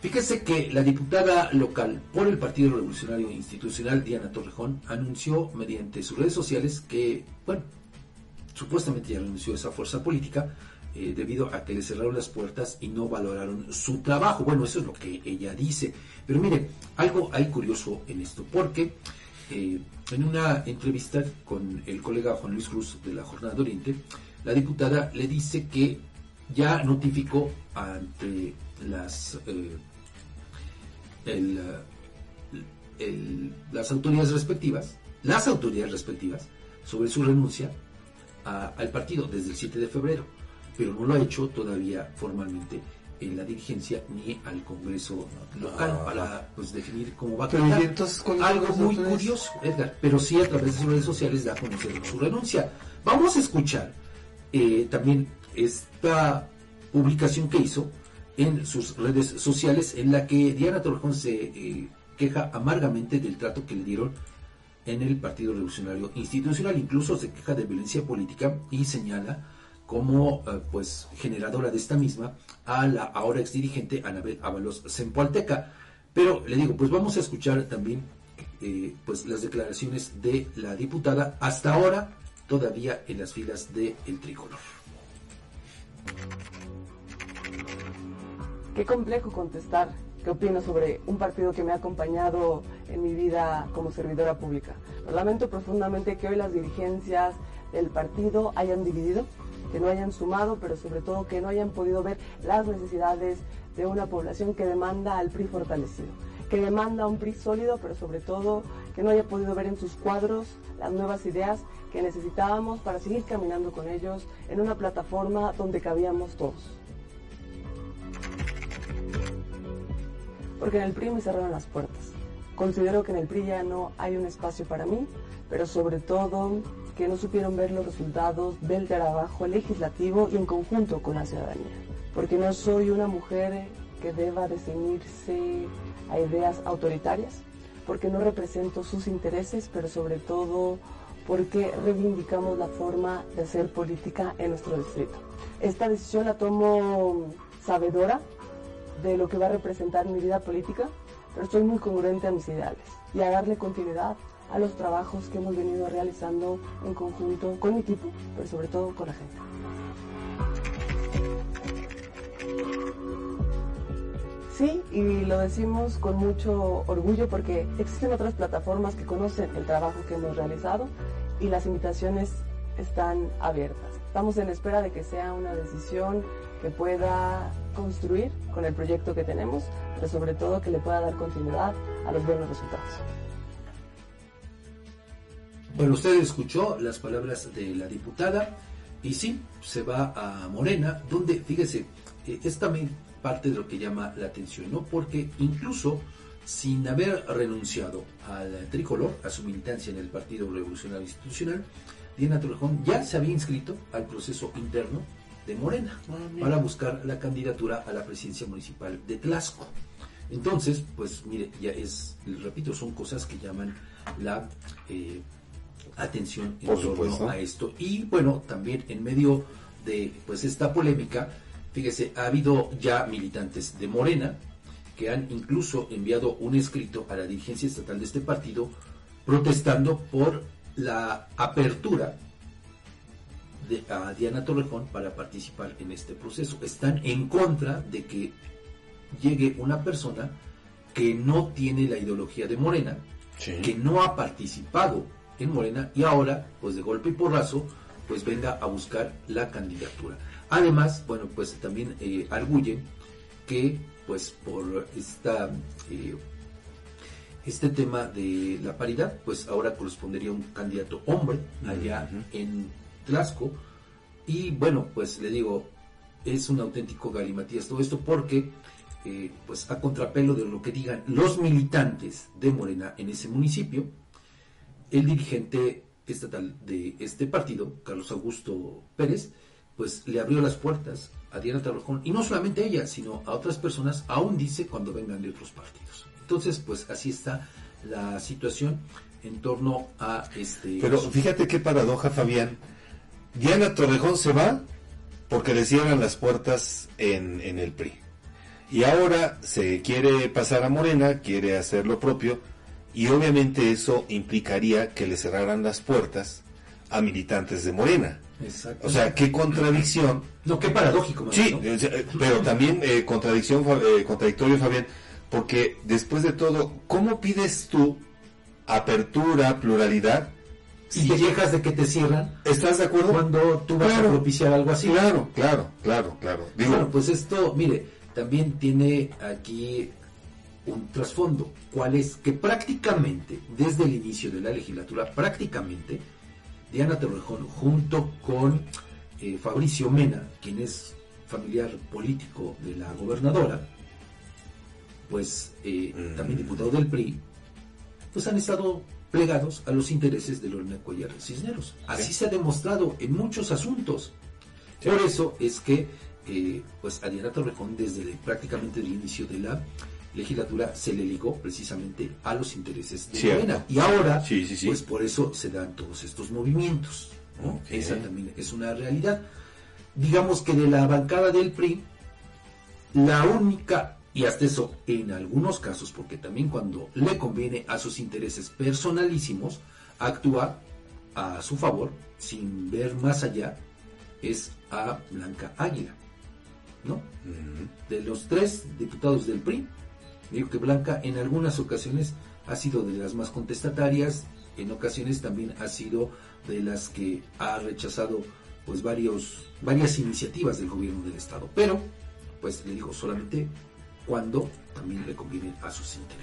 Fíjese que la diputada local por el Partido Revolucionario Institucional, Diana Torrejón, anunció mediante sus redes sociales que, bueno, supuestamente ya renunció a esa fuerza política eh, debido a que le cerraron las puertas y no valoraron su trabajo. Bueno, eso es lo que ella dice. Pero mire, algo hay curioso en esto, porque eh, en una entrevista con el colega Juan Luis Cruz de la Jornada de Oriente, la diputada le dice que ya notificó ante las eh, las autoridades respectivas, las autoridades respectivas, sobre su renuncia al partido desde el 7 de febrero, pero no lo ha hecho todavía formalmente en la dirigencia ni al Congreso local ah. para pues, definir cómo va a quedar. Algo muy curioso, Edgar, pero sí a través de sus redes sociales da a conocer su renuncia. Vamos a escuchar eh, también esta publicación que hizo en sus redes sociales en la que Diana Torrejón se eh, queja amargamente del trato que le dieron en el Partido Revolucionario Institucional, incluso se queja de violencia política y señala como eh, pues generadora de esta misma a la ahora exdirigente Anabel Ábalos Zempoalteca. Pero le digo, pues vamos a escuchar también eh, pues las declaraciones de la diputada hasta ahora todavía en las filas del el tricolor. Qué complejo contestar qué opino sobre un partido que me ha acompañado en mi vida como servidora pública. Lamento profundamente que hoy las dirigencias del partido hayan dividido, que no hayan sumado, pero sobre todo que no hayan podido ver las necesidades de una población que demanda al PRI fortalecido, que demanda un PRI sólido, pero sobre todo que no haya podido ver en sus cuadros las nuevas ideas que necesitábamos para seguir caminando con ellos en una plataforma donde cabíamos todos. Porque en el PRI me cerraron las puertas. Considero que en el PRI ya no hay un espacio para mí, pero sobre todo que no supieron ver los resultados del trabajo legislativo y en conjunto con la ciudadanía. Porque no soy una mujer que deba de ceñirse a ideas autoritarias, porque no represento sus intereses, pero sobre todo porque reivindicamos la forma de hacer política en nuestro distrito. Esta decisión la tomo sabedora de lo que va a representar mi vida política, pero estoy muy congruente a mis ideales y a darle continuidad a los trabajos que hemos venido realizando en conjunto con mi equipo, pero sobre todo con la gente. Sí, y lo decimos con mucho orgullo porque existen otras plataformas que conocen el trabajo que hemos realizado y las invitaciones están abiertas. Estamos en espera de que sea una decisión que pueda construir con el proyecto que tenemos, pero sobre todo que le pueda dar continuidad a los buenos resultados. Bueno, usted escuchó las palabras de la diputada y sí, se va a Morena, donde, fíjese, eh, es también parte de lo que llama la atención, ¿no? Porque incluso sin haber renunciado al tricolor, a su militancia en el Partido Revolucionario Institucional, Diana Torrejón ya se había inscrito al proceso interno de Morena ah, para buscar la candidatura a la presidencia municipal de Tlasco. Entonces, pues mire, ya es, repito, son cosas que llaman la eh, atención en torno a esto. Y bueno, también en medio de pues esta polémica, fíjese, ha habido ya militantes de Morena que han incluso enviado un escrito a la dirigencia estatal de este partido protestando por la apertura a Diana Torrejón para participar en este proceso. Están en contra de que llegue una persona que no tiene la ideología de Morena, que no ha participado en Morena y ahora, pues de golpe y porrazo, pues venga a buscar la candidatura. Además, bueno, pues también eh, arguyen que, pues por esta eh, este tema de la paridad, pues ahora correspondería un candidato hombre allá en Tlasco. Y bueno, pues le digo, es un auténtico galimatías todo esto porque, eh, pues a contrapelo de lo que digan los militantes de Morena en ese municipio, el dirigente estatal de este partido, Carlos Augusto Pérez, pues le abrió las puertas a Diana Tarrojón, y no solamente a ella, sino a otras personas, aún dice cuando vengan de otros partidos. Entonces, pues así está la situación en torno a este... Pero fíjate qué paradoja, Fabián, Diana Torrejón se va porque le cierran las puertas en, el PRI. Y ahora se quiere pasar a Morena, quiere hacer lo propio, y obviamente eso implicaría que le cerraran las puertas a militantes de Morena. Exacto. O sea, qué contradicción. no, qué paradójico. más Sí, ¿no? pero también eh, contradicción, eh, contradictorio, Fabián, porque después de todo, ¿cómo pides tú apertura, pluralidad? Y te quejas de que te cierran ¿Estás de acuerdo? cuando tú vas Claro. a propiciar algo así. Claro, claro, claro, claro. Digo, Bueno, pues esto, mire, también tiene aquí un trasfondo, cuál es que prácticamente, desde el inicio de la legislatura, prácticamente, Diana Torrejón, junto con eh, Fabricio Mena, quien es familiar político de la gobernadora, pues eh, Mm. también diputado del PRI, pues han estado plegados a los intereses de Lorena Cuellar Cisneros. Así Sí. se ha demostrado en muchos asuntos. Por eso es que eh, pues a Diana Torrejón desde el- prácticamente el inicio de la legislatura se le ligó precisamente a los intereses de Cierto. Morena. Y ahora, Sí, sí, sí. pues por eso se dan todos estos movimientos. Esa también es una realidad. Digamos que de la bancada del PRI, la única, y hasta eso en algunos casos, porque también cuando le conviene a sus intereses personalísimos, actúa a su favor, sin ver más allá, es a Blanca Águila. ¿No? De los tres diputados del PRI, digo que Blanca en algunas ocasiones ha sido de las más contestatarias, en ocasiones también ha sido de las que ha rechazado pues varios varias iniciativas del gobierno del estado, pero pues le digo solamente cuando también le conviene a sus intereses.